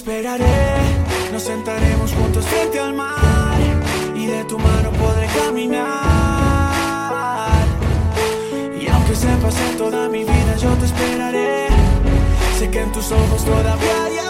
esperaré, nos sentaremos juntos frente al mar y de tu mano podré caminar. Y aunque se pase toda mi vida, yo te esperaré. Sé que en tus ojos todavía hay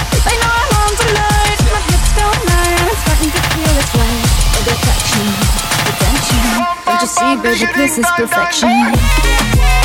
Know I long. My starting to feel its Don't you see, baby, this is perfection.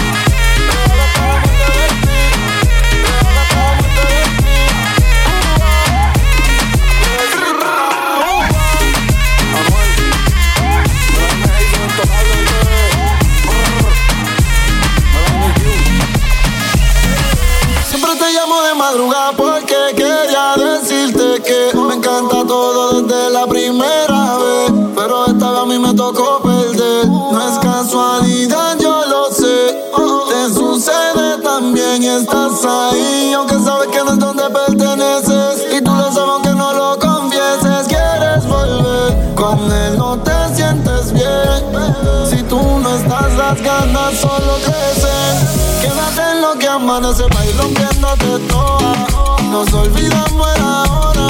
Las ganas solo crecen. Quédate en lo que amanece pa' ir rompiéndote toda. Nos olvidamos de ahora.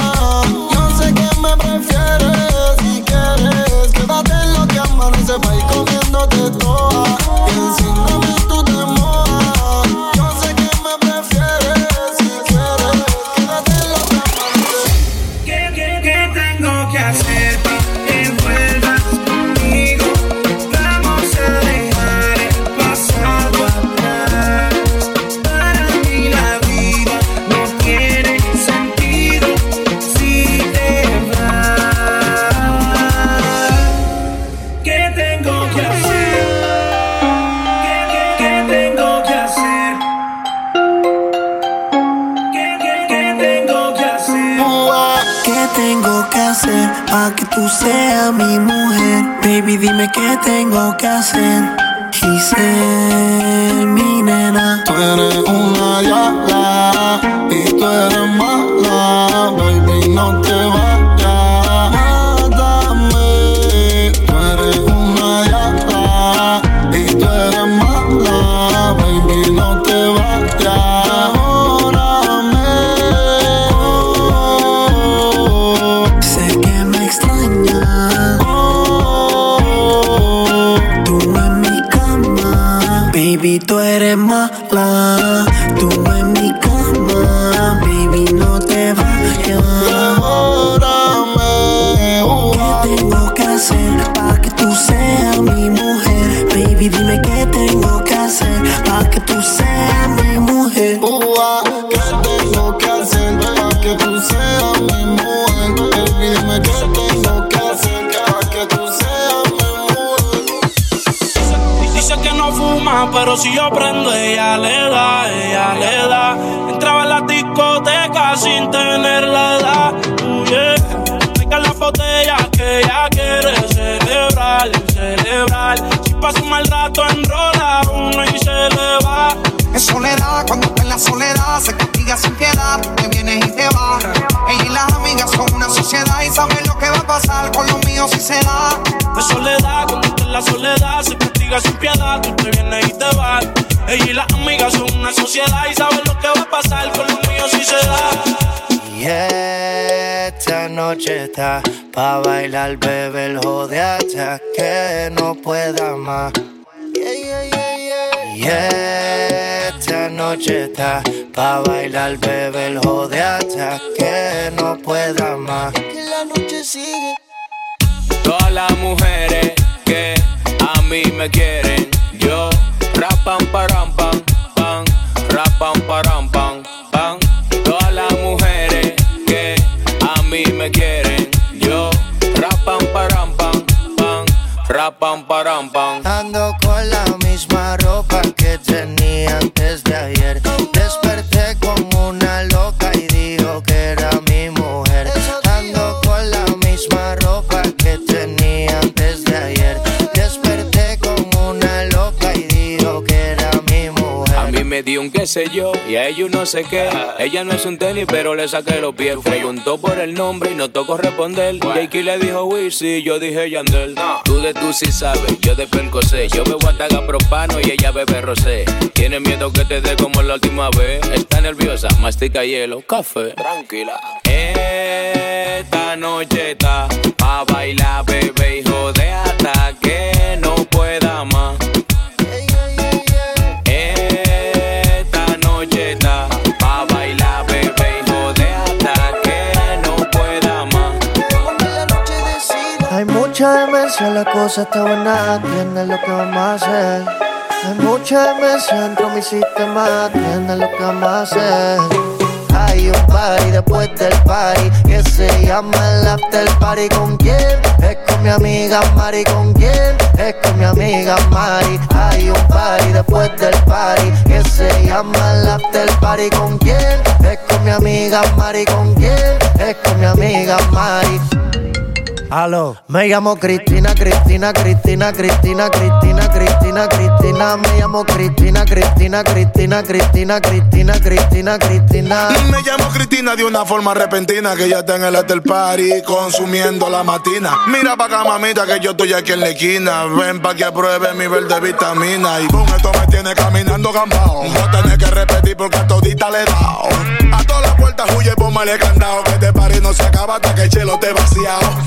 Yo sé que me prefieres si quieres. Quédate en lo que amanece pa' ir comiéndote toda. Y encima dime qué tengo que hacer para que tú seas mi mujer. ¿Qué tengo que hacer para que tú seas mi mujer? Baby, dime qué tengo que hacer para que tú seas mi mujer. Dice que no fuma, pero si yo prendo, ella le da, ella le da. Entraba en la discoteca sin tener la edad. Se le va. En soledad, cuando está en la soledad, se castiga sin piedad, te vienes y te vas. Ella y las amigas son una sociedad y saben lo que va a pasar con los míos si se da. De soledad, cuando está en la soledad, se castiga sin piedad. Tú te vienes y te vas. Ella y las amigas son una sociedad y saben lo que va a pasar con los míos si se da. Y esta noche está pa' bailar, bebé, el jode hasta que no pueda más. Y esta noche está pa' bailar, bebé, el jode hasta que no pueda más. Que la noche sigue. Todas las mujeres que a mí me quieren, yo rapan param pam pam, rapan param pam pam. Todas las mujeres que a mí me quieren, yo rapan param pam pam, rapan param pam. Sé yo y a ellos no sé qué. Ella no es un tenis, pero le saqué los pies. Preguntó por el nombre y no tocó responder. Jakey le dijo Wizzy, yo dije Yandel. Tú de tú sí sabes, yo de sé. Yo bebo ataga propano y ella bebe rosé. Tiene miedo que te dé como la última vez. Está nerviosa, mastica hielo, café. Tranquila. Esta noche está pa' bailar, bebé, hijo de hasta que no pueda más. Demencia, la cosa está buena, entiende lo que vamos a hacer. Hay mucha demencia dentro de mi sistema, entiende lo que vamos a hacer. Hay un party después del party que se llama el after party. ¿Con quién? Es con mi amiga Mari. ¿Con quién? Es con mi amiga Mari. Hay un party después del party que se llama el after party. ¿Con quién? Es con mi amiga Mari. ¿Con quién? Es con mi amiga Mari. Aló, me llamo Cristina, Cristina, Cristina, Cristina, Cristina, Cristina, Cristina, me llamo Cristina, Cristina, Cristina, Cristina, Cristina, Cristina, Cristina. Me llamo Cristina de una forma repentina que ya está en el hotel party consumiendo la matina. Mira pa' acá, mamita, que yo estoy aquí en la esquina. Ven pa' que pruebe mi verde vitamina. Y con esto me tiene caminando gambao. No tenés que repetir porque a todita le he dado. A todas las puertas huye, póngale candado. Que este party no se acaba hasta que el chelo te vaciado.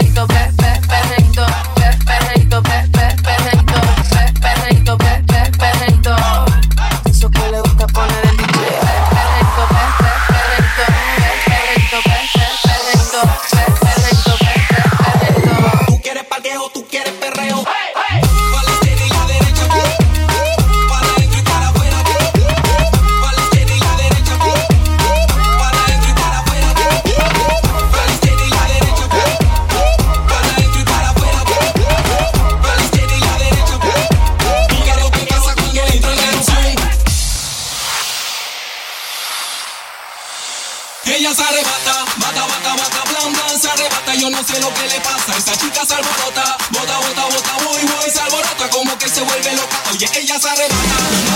Que se vuelve loca. Oye, ella se arrebata,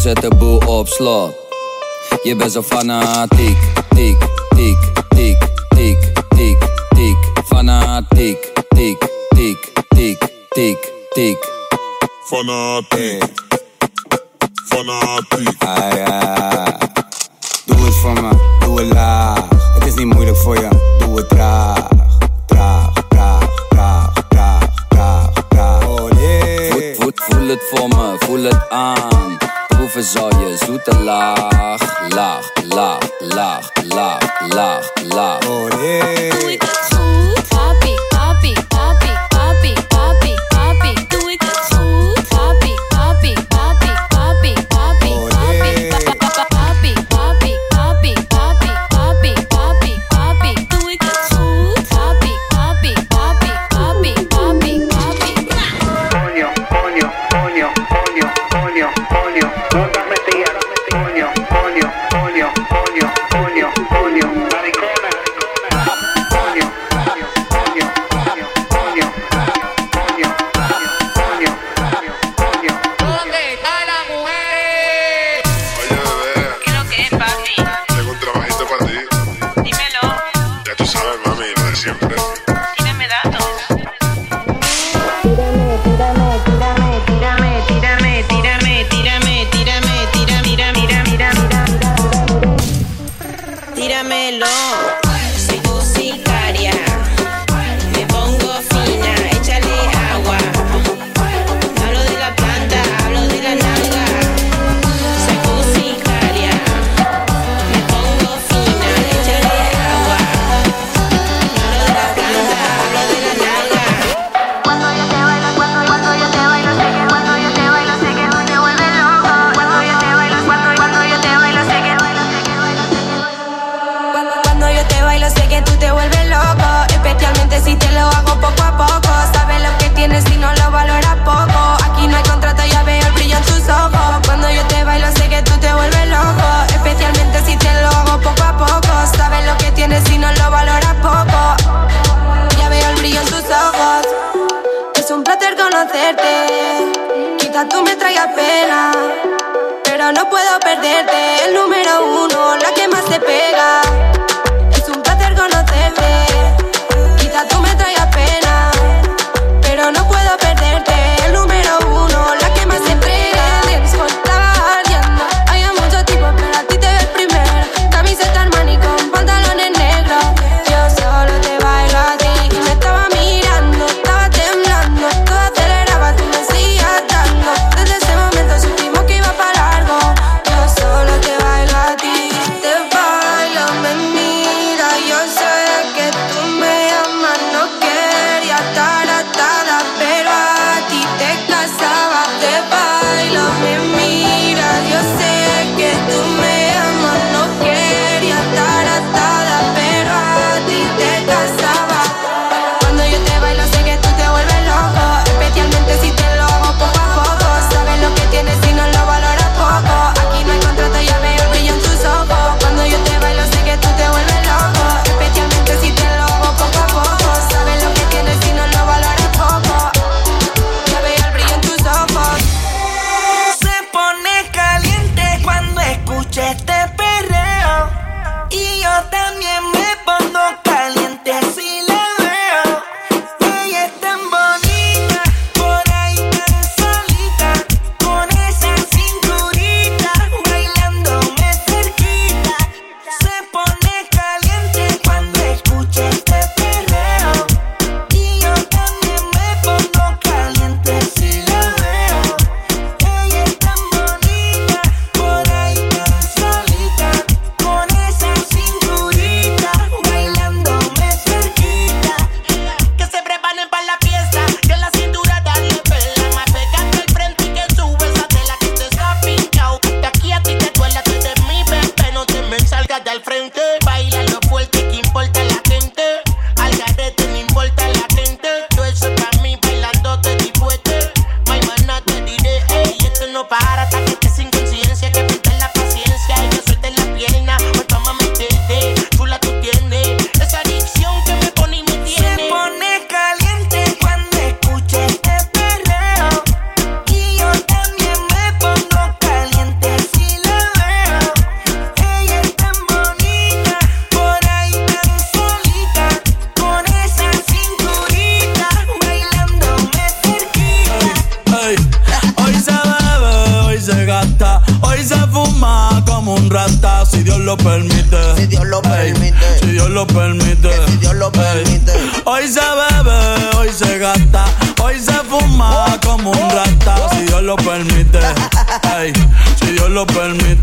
zet de boel op slot. Je bent zo fanatiek, tik, tik, tik, tik, tik, tik. Fanatiek, tik, tik, tik, tik, tik. Fanatiek. Fanatiek. Ah ja. Doe het voor me, doe het laag. Het is niet moeilijk voor je, doe het traag. Traag, traag, traag, traag, traag, traag. Oh nee. Voel het voor me, voel het aan boven zal je zoete laag, laag, laag, laag, laag, laag, laag. Oh, yeah.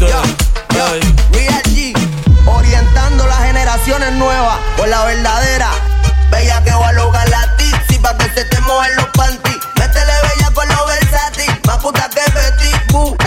Yo, yo, G, orientando las generaciones nuevas por la verdadera. Bella que va a lograr la tizi pa' que se te mojen los panties. Métele bella con los versátil, más puta que Betty Boo.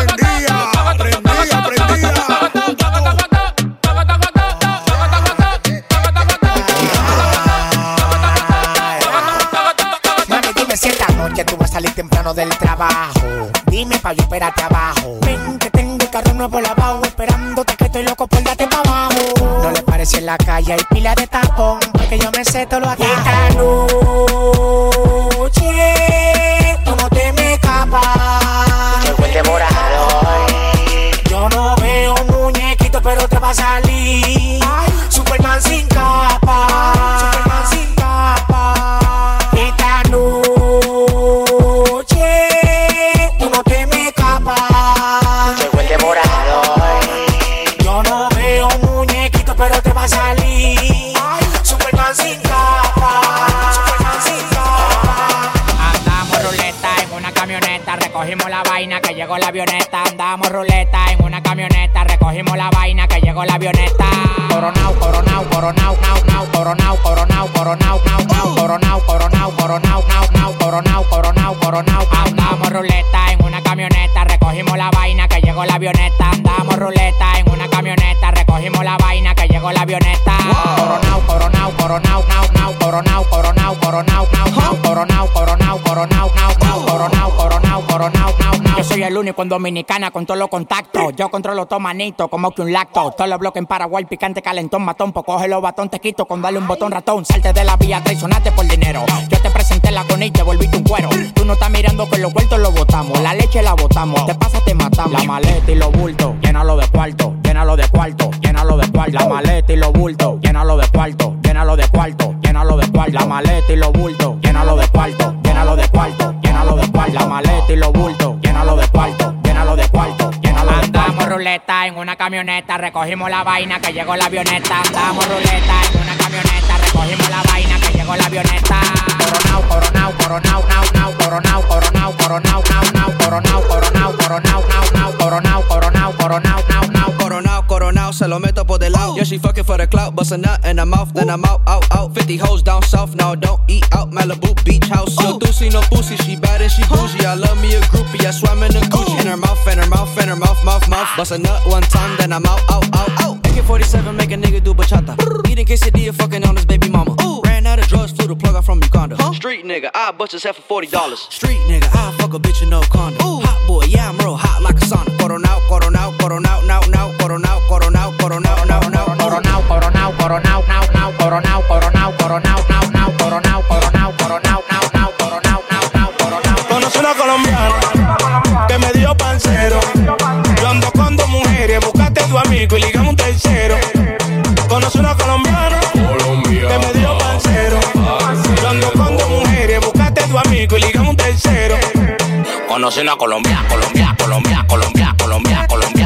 salir temprano del trabajo. Dime pa' yo espérate abajo. Ven que tengo el carro nuevo lavado, esperándote que estoy loco por darte pa' abajo. No le parece en la calle hay pila de tapón, porque yo me sé todo lo atajo. Esta noche, tú no te me escapas. Yo. Yo no veo muñequito, pero te va a salir. pero te va a salir. Superman sin capa. Superman sin. Andamos ruleta en una camioneta, recogimos la vaina que llegó la avioneta. Andamos ruleta en una camioneta, recogimos la vaina que llegó la avioneta. Coronao, coronao, coronao, nao, nao, coronao, coronao, coronao, nao, nao, coronao, coronao, coronao, nao, nao, coronao, coronao, coronao. Andamos ruleta en una camioneta, recogimos la vaina que llegó la avioneta. Andamos ruleta en una camioneta, recogimos la vaina que llegó la avioneta. Coronao, coronao, coronao, nao, nao, coronao, coronao, coronao, nao, nao, coronao, coronao, coronao, nao, nao, coronao, coronao, coronao, nao, nao. Yo soy el único en Dominicana con todos los contactos. Yo controlo todo manito, como que un lacto. Los bloques en Paraguay, picante, calentón, matón. Pues coge los batón, te quito con darle un botón ratón. Salte de la vía, traicionaste por dinero. Yo te presenté la con y te volviste un cuero. Tú no estás mirando que los vueltos los botamos. La leche la botamos. Te pasa, te matamos. La maleta y los bultos, llénalo de cuarto, llénalo de cuarto, llénalo de cuarto. La maleta y los bultos, llénalo de cuarto, llénalo de cuarto, llénalo de cuarto. La maleta y los bultos, llénalo de cuarto, llénalo de cuarto, llénalo de cuarto. La maleta y los bultos, ruleta en una camioneta, recogimos la vaina que llegó la avioneta. Andamos ruleta en una camioneta, recogimos la vaina que llegó la avioneta. Coronao, coronao, coronao, nao, nao, coronao, coronao, coronao, nao, nao, coronao, coronao, coronao, nao, nao, coronao, coronao, coronao, nao, nao. Coronao, coronao, se lo meto por del lado. Yeah, she fucking for the clout, bust a nut in her mouth, then I'm out, out, out. 50 hoes down south, now don't eat out. Malibu beach house. No doozy, no pussy, she bad and she bougie. I love me a groupie, I swam in a Gucci. In her mouth, in her mouth, in her mouth, mouth, mouth. Bust a nut one time, then I'm out, out, out, out. AK-47 make a nigga do bachata. Eating quesadilla, fucking on his baby mama. Ooh. Ran out of drugs, flew the plug out from Uganda. Huh? Street nigga, I bust his head for forty dollars. Street nigga, I fuck a bitch in no condo. Ooh. Hot boy, yeah I'm real hot like a sauna. Coron out, coron now, now, coron out, coron now, now, coron out, coron now, now, coron out, coron now, now, coron out, coron out, now, now, coron out, now, now, coron out. Una colombiana que me dio pancero. Yo ando mujeres, buscate tu amigo y tercero. Conocí una colombiana que me dio pancero. Yo ando con dos mujeres, buscaste tu amigo y ligamos un tercero. Conocí una Colombia, Colombia, Colombia, Colombia, Colombia, Colombia, Colombia,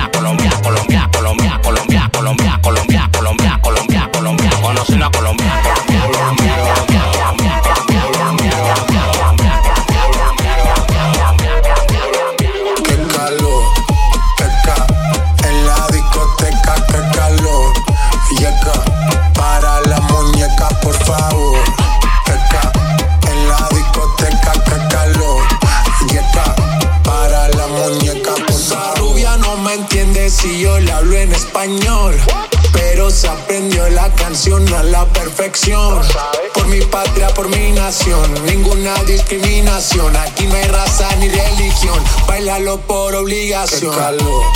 espacio. Calor.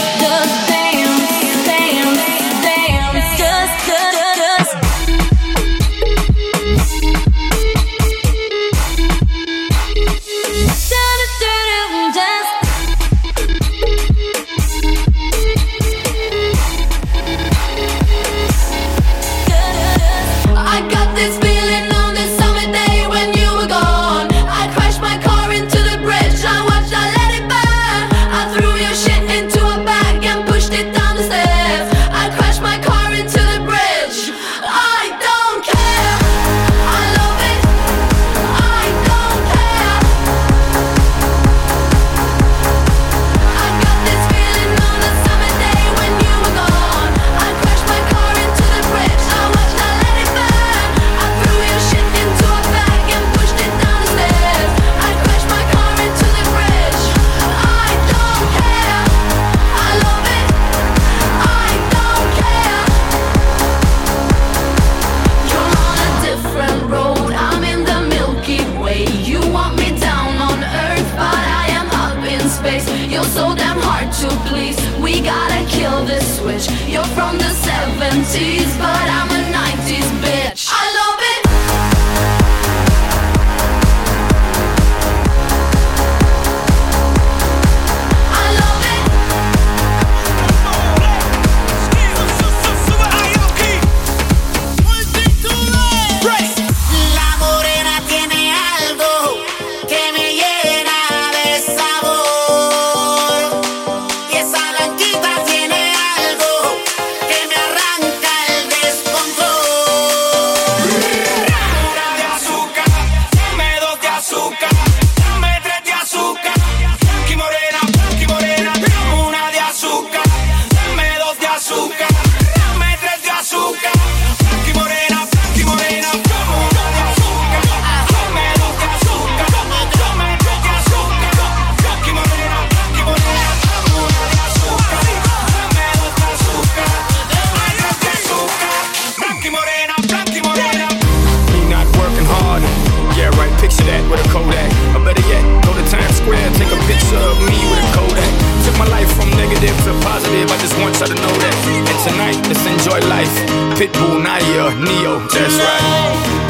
the hard to please. We gotta kill this switch. You're from the 70s, but I'm a 90s bitch. Know that. And tonight, let's enjoy life. Pitbull, Naya, Neo, that's right.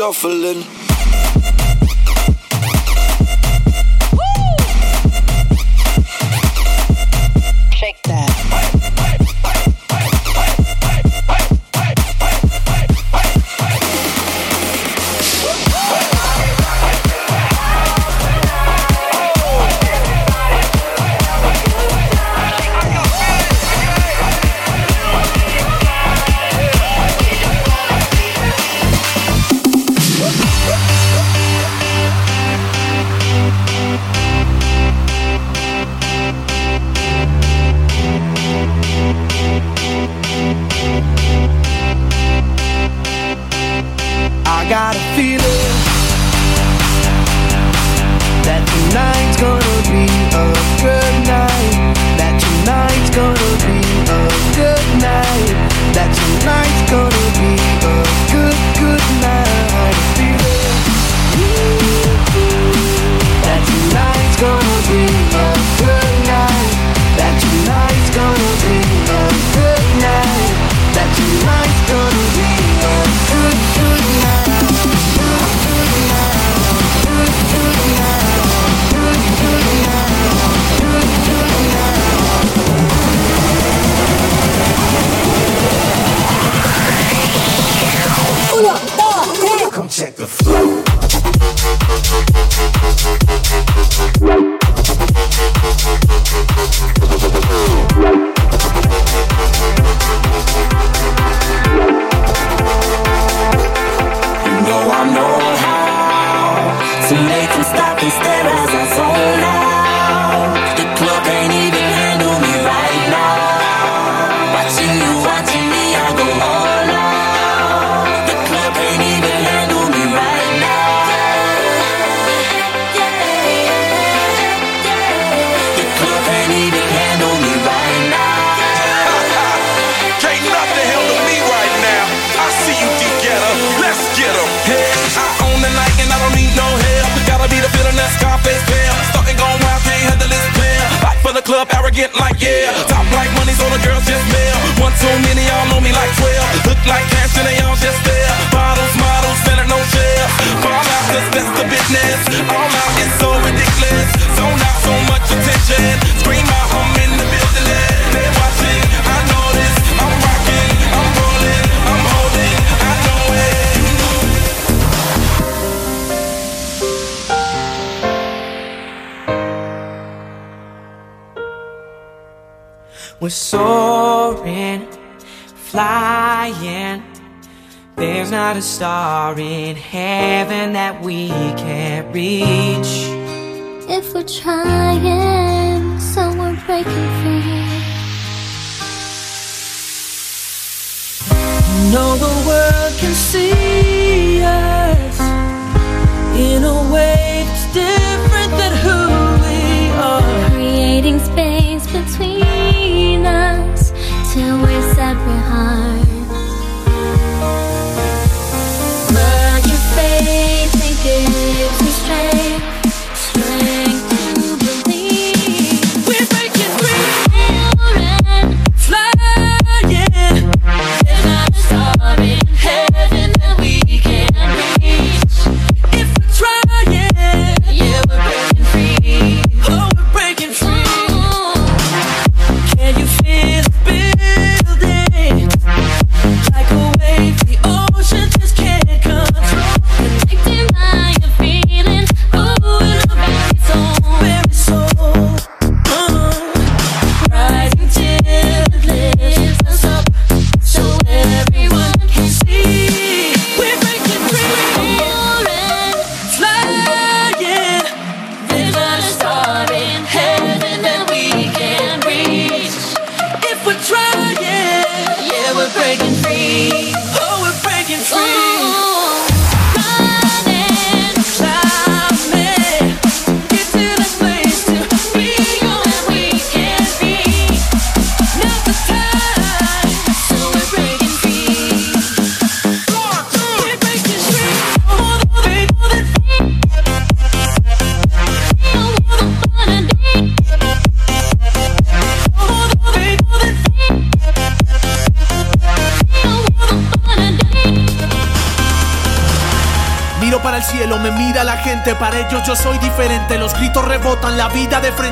shuffling. Check the flow. Business. All out, it's so ridiculous. Zone out, so much attention. Scream out, I'm in the building. They're watching, I know this. I'm rocking, I'm rolling, I'm holding, I know it. We're soaring, flying. There's not a star in heaven that we can't reach. If we're trying, so we're breaking free. No, the world can see us in a way that's different than who we are. Creating space between us till we're separate hearts.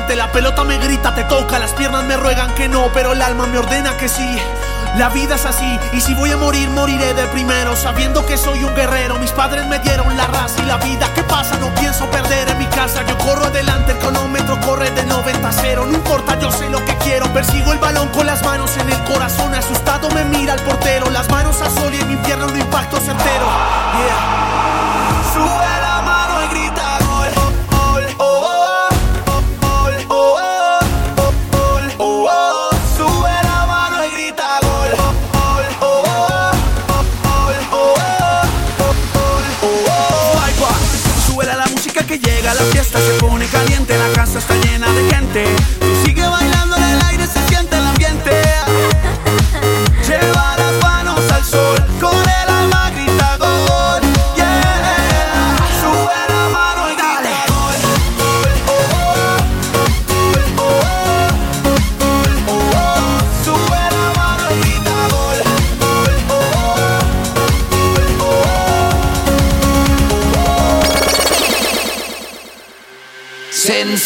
Frente, la pelota me grita, te toca, las piernas me ruegan que no, pero el alma me ordena que sí. La vida es así, y si voy a morir, moriré de primero, sabiendo que soy un guerrero. Mis padres me dieron la raza y la vida. ¿Qué pasa? No pienso perder en mi casa. Yo corro adelante, el cronómetro corre de 90 a 0. No importa, yo sé lo que quiero. Persigo el balón con las manos en el corazón. Asustado me mira el portero, las manos a sol y en mi infierno lo impacto certero. Yeah. La fiesta se pone caliente, la casa está llena de gente.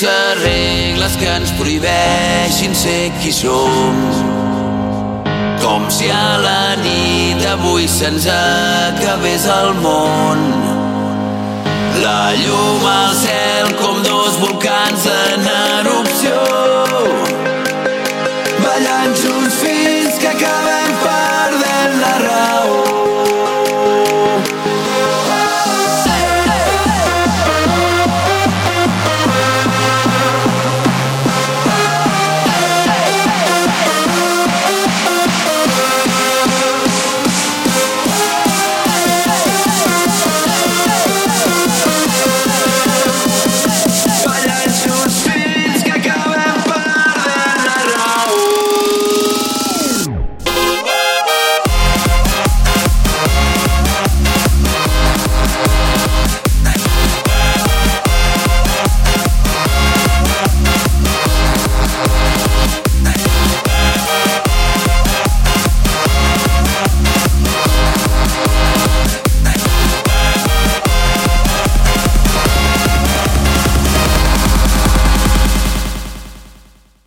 Sense regles que ens prohibeixin ser qui som. Com si a la nit d'avui se'ns acabés el món. La llum al cel com dos volcans en erupció.